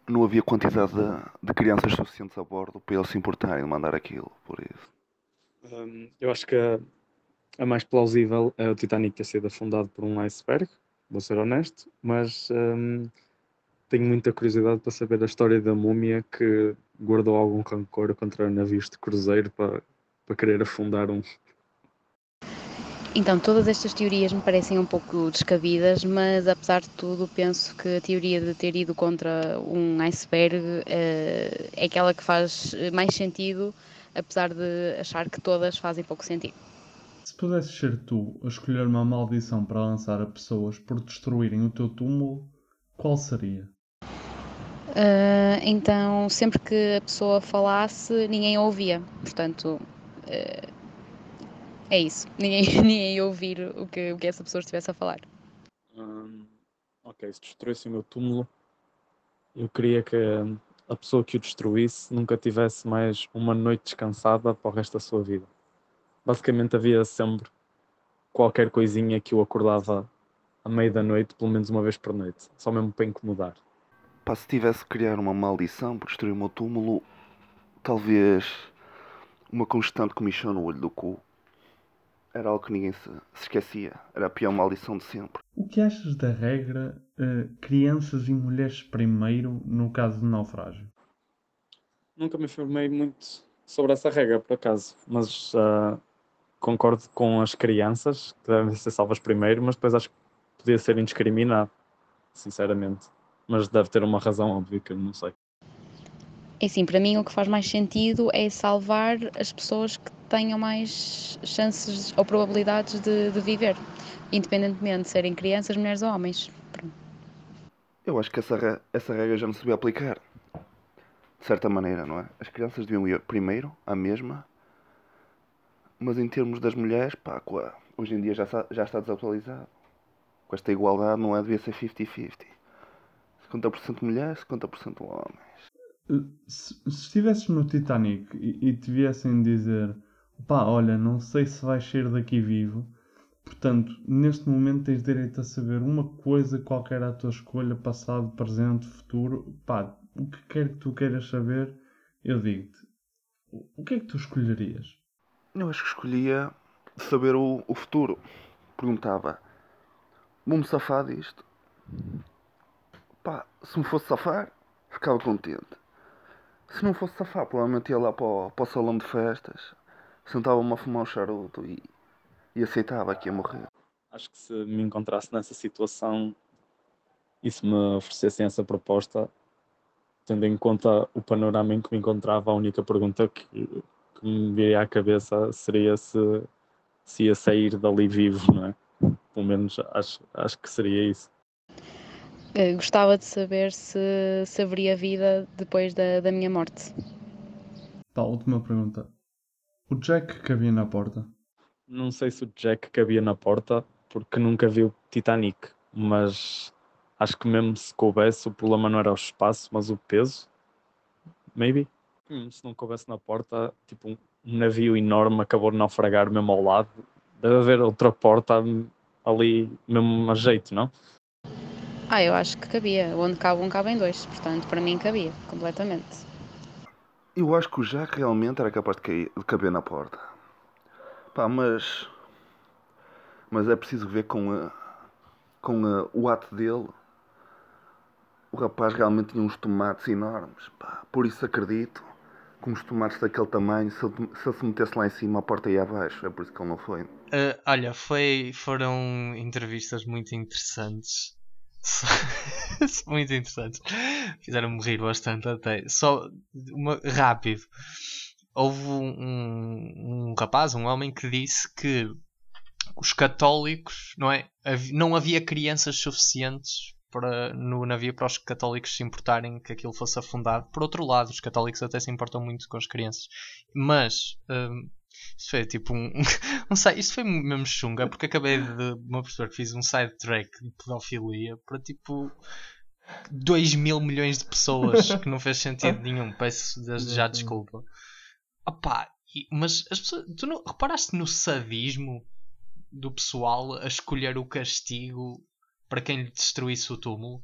não havia quantidade de, de crianças suficientes a bordo para eles se importarem de mandar aquilo, por isso. Hum, eu acho que a, a mais plausível é o Titanic ter sido afundado por um iceberg, vou ser honesto, mas hum, tenho muita curiosidade para saber a história da múmia que guardou algum rancor contra navios de cruzeiro para, para querer afundar um. Então, todas estas teorias me parecem um pouco descabidas, mas apesar de tudo, penso que a teoria de ter ido contra um iceberg eh, é aquela que faz mais sentido, apesar de achar que todas fazem pouco sentido. Se pudesses ser tu a escolher uma maldição para lançar a pessoas por destruírem o teu túmulo, qual seria? Ah, então, sempre que a pessoa falasse, ninguém a ouvia. Portanto, ah, é isso. Ninguém, ninguém ia ouvir o que, o que essa pessoa estivesse a falar. Hum, ok, se destruísse o meu túmulo, eu queria que a pessoa que o destruísse nunca tivesse mais uma noite descansada para o resto da sua vida. Basicamente havia sempre qualquer coisinha que o acordava à meia da noite, pelo menos uma vez por noite, só mesmo para incomodar. Pá, se tivesse que criar uma maldição por destruir o meu túmulo, talvez uma constante comichão no olho do cu. Era algo que ninguém se, se esquecia. Era a pior maldição de sempre. O que achas da regra eh, crianças e mulheres primeiro no caso de naufrágio? Nunca me informei muito sobre essa regra, por acaso, mas ah, concordo com as crianças que devem ser salvas primeiro, mas depois acho que podia ser indiscriminado, sinceramente. Mas deve ter uma razão óbvia que eu não sei. É assim, para mim o que faz mais sentido é salvar as pessoas que tenham mais chances ou probabilidades de, de viver, independentemente de serem crianças, mulheres ou homens. Pronto. Eu acho que essa, essa regra já não se devia aplicar. De certa maneira, não é? As crianças deviam ir primeiro, à mesma. Mas em termos das mulheres, pá, hoje em dia já, já está desatualizado. Com esta igualdade não é? Devia ser 50-50. 50% mulheres, 50% homens. Eh, Se, se estivesses no Titanic e, e te viessem dizer pá, olha, não sei se vais sair daqui vivo, portanto, neste momento tens direito a saber uma coisa qualquer à tua escolha, passado, presente, futuro, pá, o que quer que tu queiras saber, eu digo-te, o que é que tu escolherias? Eu acho que escolhia saber o, o futuro. Perguntava: vou-me safar disto? Pá, se me fosse safar, ficava contente. Se não fosse safar, provavelmente ia lá para o, para o salão de festas, sentava-me a fumar um charuto e, e aceitava que ia morrer. Acho que se me encontrasse nessa situação e se me oferecessem essa proposta, tendo em conta o panorama em que me encontrava, a única pergunta que, que me viria à cabeça seria se, se ia sair dali vivo, não é? Pelo menos acho, acho que seria isso. Eh, Gostava de saber se, se haveria vida depois da, da minha morte. Pá, última pergunta. O Jack cabia na porta? Não sei se o Jack cabia na porta, porque nunca vi o Titanic, mas acho que mesmo se coubesse, o problema não era o espaço, mas o peso. Maybe. Hum, se não coubesse na porta, tipo um navio enorme acabou de naufragar mesmo ao lado. Deve haver outra porta ali mesmo a jeito, não? Ah, eu acho que cabia. Onde cabe um, cabem dois. Portanto, para mim cabia, completamente. Eu acho que o Jack realmente era capaz de, cair, de caber na porta. Pá, mas. Mas é preciso ver com, a, com a- o ato dele. O rapaz realmente tinha uns tomates enormes. Pá, por isso acredito que uns tomates daquele tamanho, se ele, se ele se metesse lá em cima, a porta ia abaixo. É por isso que ele não foi. Ah, olha, foi, foram entrevistas muito interessantes. muito interessantes. Fizeram-me rir bastante até. Só uma, rápido. Houve um, um rapaz, um homem, que disse que os católicos, não é? Não havia crianças suficientes para, no navio para os católicos se importarem que aquilo fosse afundado. Por outro lado, os católicos até se importam muito com as crianças. Mas hum, isto foi tipo um, um side- Isto foi mesmo chunga, porque acabei de me perceber que fiz um side track de pedofilia para tipo 2 mil milhões de pessoas que não fez sentido nenhum. Peço desde já desculpa. Opá, mas as pessoas, tu não reparaste no sadismo do pessoal a escolher o castigo para quem lhe destruísse o túmulo?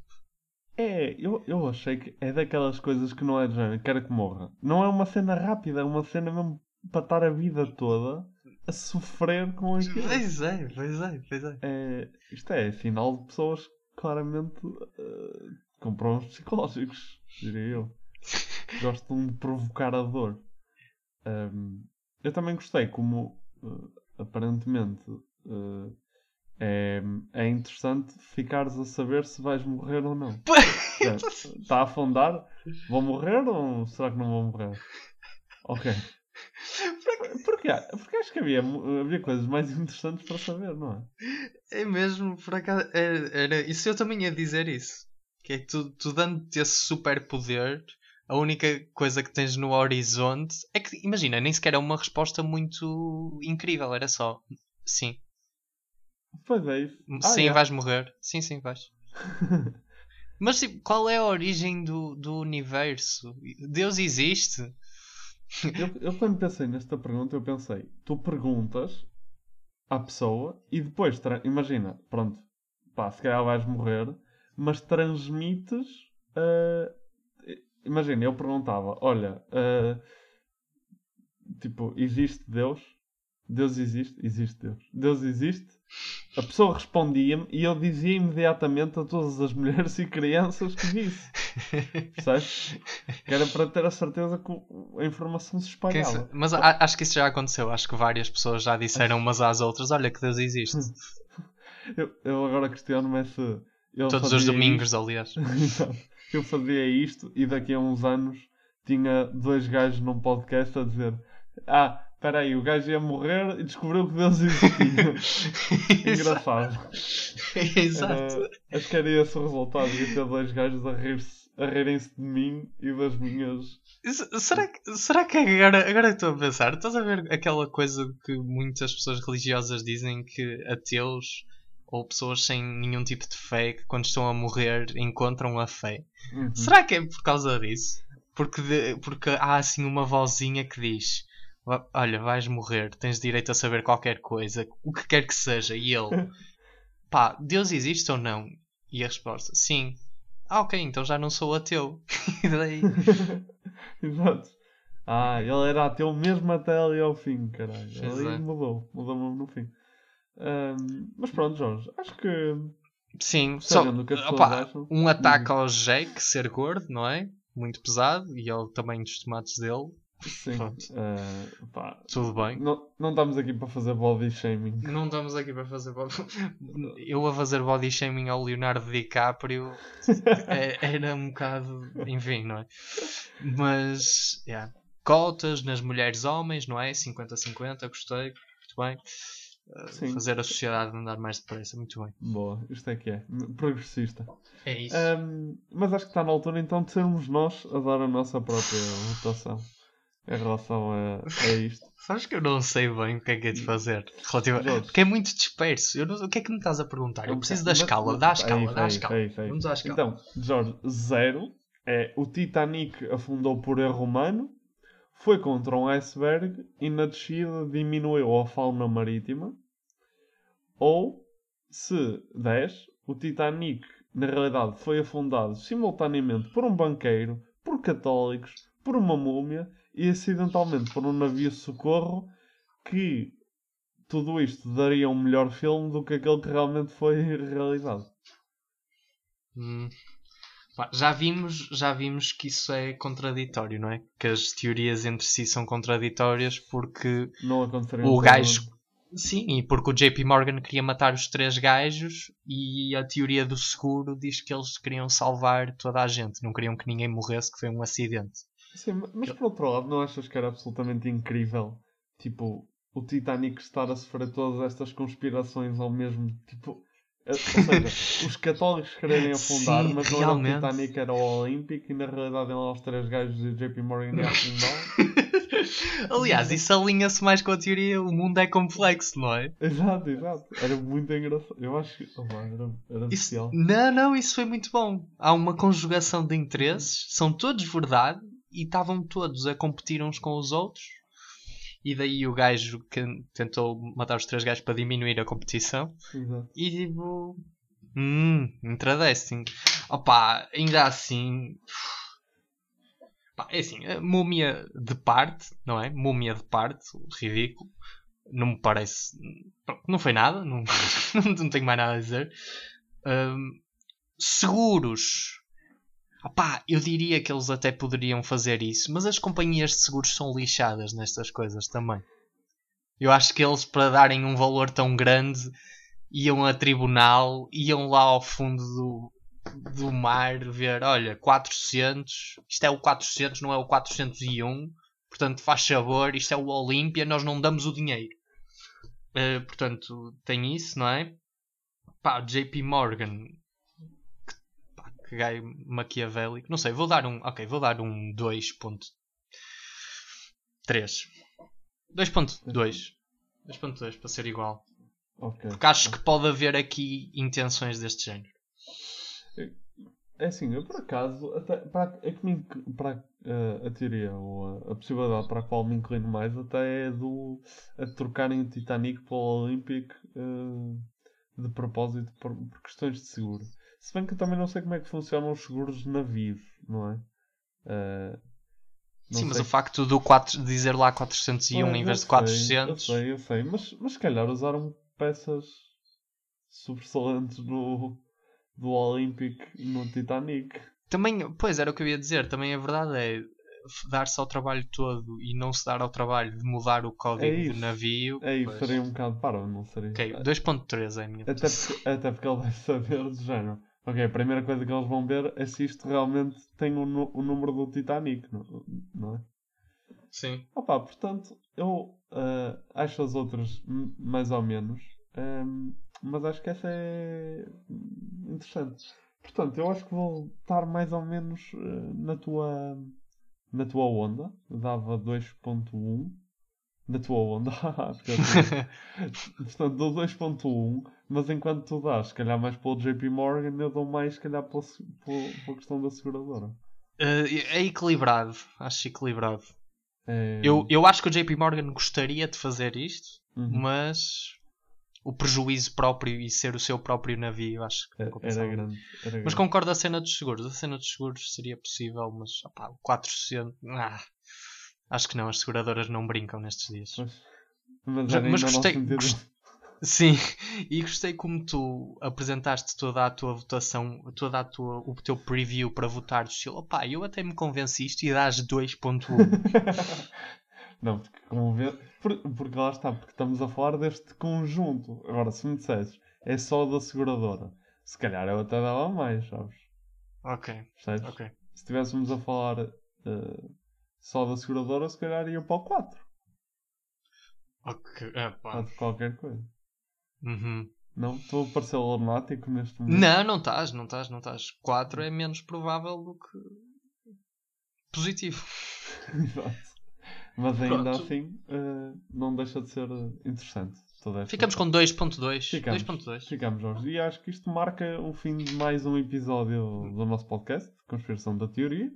É, eu, eu achei que é daquelas coisas que não é de género, quero que morra. Não é uma cena rápida, é uma cena mesmo para estar a vida toda a sofrer com aquilo. Pois é, pois é, pois é. É, isto é sinal de pessoas que claramente eh, com problemas psicológicos, diria eu. Gostam de provocar a dor. Ahm, eu também gostei como eh, aparentemente eh, é, é interessante ficares a saber se vais morrer ou não. Está a afundar? Vou morrer ou será que não vou morrer? Ok. Porque, porque acho que havia, havia coisas mais interessantes para saber, não é? É mesmo, por acaso. Era, era, isso eu também ia dizer isso. Que é que tu, tu dando-te esse super poder, a única coisa que tens no horizonte é que, imagina, nem sequer é uma resposta muito incrível, era só sim. Pois é isso. Ah, sim, é. vais morrer. Sim, sim, vais. Mas tipo, qual é a origem do, do universo? Deus existe? Eu, eu quando pensei nesta pergunta, eu pensei, tu perguntas à pessoa e depois, imagina, pronto, pá, se calhar vais morrer, mas transmites. ah, imagina, eu perguntava, olha, ah, tipo, existe Deus? Deus existe? Existe Deus. Deus existe? A pessoa respondia-me e eu dizia imediatamente a todas as mulheres e crianças que disse. Percebes? Que era para ter a certeza que a informação se espalhava. Mas a- acho que isso já aconteceu. Acho que várias pessoas já disseram umas às outras: Olha que Deus existe. Eu, eu agora questiono-me é se. Todos os domingos, isto- aliás. Eu fazia isto e daqui a uns anos tinha dois gajos num podcast a dizer: Ah, espera aí, o gajo ia morrer e descobriu que Deus existia. Engraçado. Exato. Era- acho que era esse o resultado. Ia ter dois gajos a rir-se. A rirem-se de mim e das minhas. Será que, será que agora, agora estou a pensar, estás a ver aquela coisa que muitas pessoas religiosas dizem que ateus ou pessoas sem nenhum tipo de fé que quando estão a morrer encontram a fé? Uhum. Será que é por causa disso? Porque, de- porque há assim uma vozinha que diz: "Va- Olha, vais morrer, tens direito a saber qualquer coisa, o que quer que seja. E ele, pá, Deus existe ou não? E a resposta: Sim. Ah, ok, então já não sou ateu. e daí. Exato. Ah, ele era ateu mesmo até ali ao fim, caralho. Ali mudou. Mudou mesmo no fim. Ahm, mas pronto, Jorge. Acho que. Sim, só, que opa, acham. um ataque ao Jake ser gordo, não é? Muito pesado e ao tamanho dos tomates dele. Sim. Ah, pá, Tudo bem. Não, não estamos aqui para fazer body shaming. Não estamos aqui para fazer body... Eu a fazer body shaming ao Leonardo DiCaprio é- era um bocado. Enfim, não é? Mas, yeah. cotas nas mulheres homens, não é? 50-50, gostei. Muito bem. Uh, Sim. fazer a sociedade andar mais depressa, muito bem. Boa, isto é que é. Progressista. É isso. Ahm, mas acho que está na altura então de sermos nós a dar a nossa própria votação em relação a, a isto. Sabes que eu não sei bem o que é que é de fazer. Relativa... Jorge. Porque é muito disperso. Eu não... O que é que me estás a perguntar? Eu preciso da Mas- escala. Dá a é escala, isso, dá é a escala. é é. Vamos à escala. Então, Jorge, zero é o Titanic afundou por erro humano, foi contra um iceberg e na descida diminuiu a fauna marítima. Ou, se 10, o Titanic na realidade foi afundado simultaneamente por um banqueiro, por católicos, por uma múmia e acidentalmente por um navio de socorro que tudo isto daria um melhor filme do que aquele que realmente foi realizado. Hum. Já vimos, já vimos que isso é contraditório, não é? Que as teorias entre si são contraditórias porque o gajo. Sim, e porque o JP Morgan queria matar os três gajos e a teoria do seguro diz que eles queriam salvar toda a gente, não queriam que ninguém morresse, que foi um acidente. Sim, ma- mas por outro lado, não achas que era absolutamente incrível, tipo, o Titanic estar a sofrer todas estas conspirações ao mesmo tipo. eh, Ou seja, os católicos quererem afundar, Sim, mas não realmente. era o Titanic, era o Olímpico e na realidade eram os três gajos de JP Morgan a afundar. Aliás, isso alinha-se mais com a teoria o mundo é complexo, não é? exato, exato. Era muito engraçado. Eu acho que. Oh, era, era Isso, não, não, isso foi muito bom. Há uma conjugação de interesses, são todos verdade e estavam todos a competir uns com os outros. E daí o gajo que tentou matar os três gajos para diminuir a competição. Exato. E tipo. Hum, intradesting. Opa, ainda assim. Pá, é assim, a múmia de parte, não é? Múmia de parte, ridículo. Não me parece. Não foi nada, não, não tenho mais nada a dizer. Hum, seguros. Opá, eu diria que eles até poderiam fazer isso, mas as companhias de seguros são lixadas nestas coisas também. Eu acho que eles, para darem um valor tão grande, iam a tribunal, iam lá ao fundo do, do mar ver, olha, 400, isto é o 400, não é o 401, Portanto, faz sabor, isto é o Olímpia, nós não damos o dinheiro. Eh, portanto, tem isso, não é? Pá, JP Morgan. Que, que gaio maquiavélico. Não sei, vou dar um. Ok, vou dar um 2.3. 2.2. 2.2 para ser igual. Ok. Porque acho que pode haver aqui intenções deste género. É assim, eu por acaso, até para, a, que me para eh, a teoria ou a, a possibilidade para a qual me inclino mais até é do a trocarem o Titanic pelo Olympic eh, de propósito por, por questões de seguro. Se bem que eu também não sei como é que funcionam os seguros de navios, não é? Eh, não Sim, mas sei o facto do 4, dizer lá 401 Pois, em vez de sei, 400. Eu sei, eu sei, mas, mas se calhar usaram peças sobressalentes do, do Olympic no Titanic. Também, pois era o que eu ia dizer, também a verdade é dar-se ao trabalho todo e não se dar ao trabalho de mudar o código É do navio. É isso, pois. seria um bocado para, não seria? Ok, 2.3 é a minha Até porque, até porque ele deve saber do género. Ok, a primeira coisa que eles vão ver é se isto realmente tem o, o número do Titanic, não, é? Sim. Opa, portanto, eu ah, acho as outras mais ou menos, ehm, mas acho que essa é interessante. Portanto, eu acho que vou estar mais ou menos eh, na tua na tua onda. Dava 2.1 na tua onda. Eu tenho- Portanto, dou 2.1, mas enquanto tu dás, se calhar mais pelo JP Morgan, eu dou mais, se calhar, pela, pela questão da seguradora. Eh, é equilibrado, acho equilibrado. É, Eu, eu acho que o JP Morgan gostaria de fazer isto, Uhum. mas o prejuízo próprio e ser o seu próprio navio, acho que Era- compensava era muito. grande, era Mas grande. concordo a cena dos seguros. A cena dos seguros seria possível, mas opá, o 400. Ah, acho que não, as seguradoras não brincam nestes dias. Mas mas o gostei, gost- Sim, e gostei como tu apresentaste toda a tua votação, toda a tua, o teu preview para votar do estilo. Opá, eu até me convenci isto e dás 2.1. Não, porque por- porque lá está, porque estamos a falar deste conjunto. Agora, se me dissesses, é só da seguradora, se calhar eu até dava mais, sabes? ok, Percebes? ok. Se estivéssemos a falar eh, só da seguradora, se calhar ia para o 4. Ok, epá. Pode qualquer coisa. Uhum. Não? Estou a parecer lunático neste momento. Não, não estás, não estás, não estás. 4 é menos provável do que positivo. Exato. Mas ainda Pronto. assim, eh, não deixa de ser interessante. Ficamos com 2.2. Ficamos, 2.2. ficamos, Jorge. E acho que isto marca o fim de mais um episódio do nosso podcast, Conspiração da Teoria.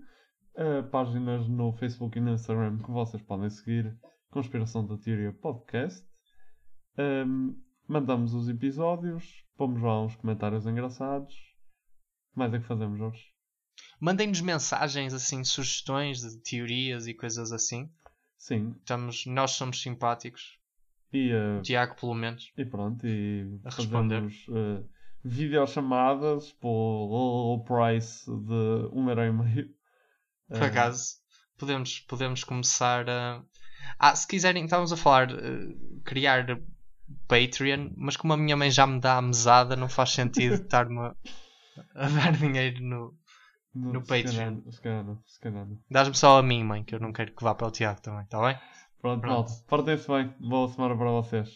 Uh, páginas no Facebook e no Instagram que vocês podem seguir, Conspiração da Teoria Podcast. Um, mandamos os episódios, pomos lá uns comentários engraçados. O mais é que fazemos, Jorge? Mandem-nos mensagens, assim, sugestões de teorias e coisas assim. Sim. Estamos, nós somos simpáticos. E, uh, Tiago, pelo menos. E pronto, e A responder. fazemos uh, videochamadas por low price de 1,5€. Por acaso, podemos, podemos começar a. Ah, se quiserem, estávamos a falar eh, criar Patreon, mas como a minha mãe já me dá a mesada, não faz sentido estar-me a, a dar dinheiro no, no calhar- Patreon. Se calhar não, se calhar não. Dás-me só a mim, mãe, que eu não quero que vá para o Tiago também, está bem? Pronto, Pronto. malta. Portem-se bem. Boa semana para vocês.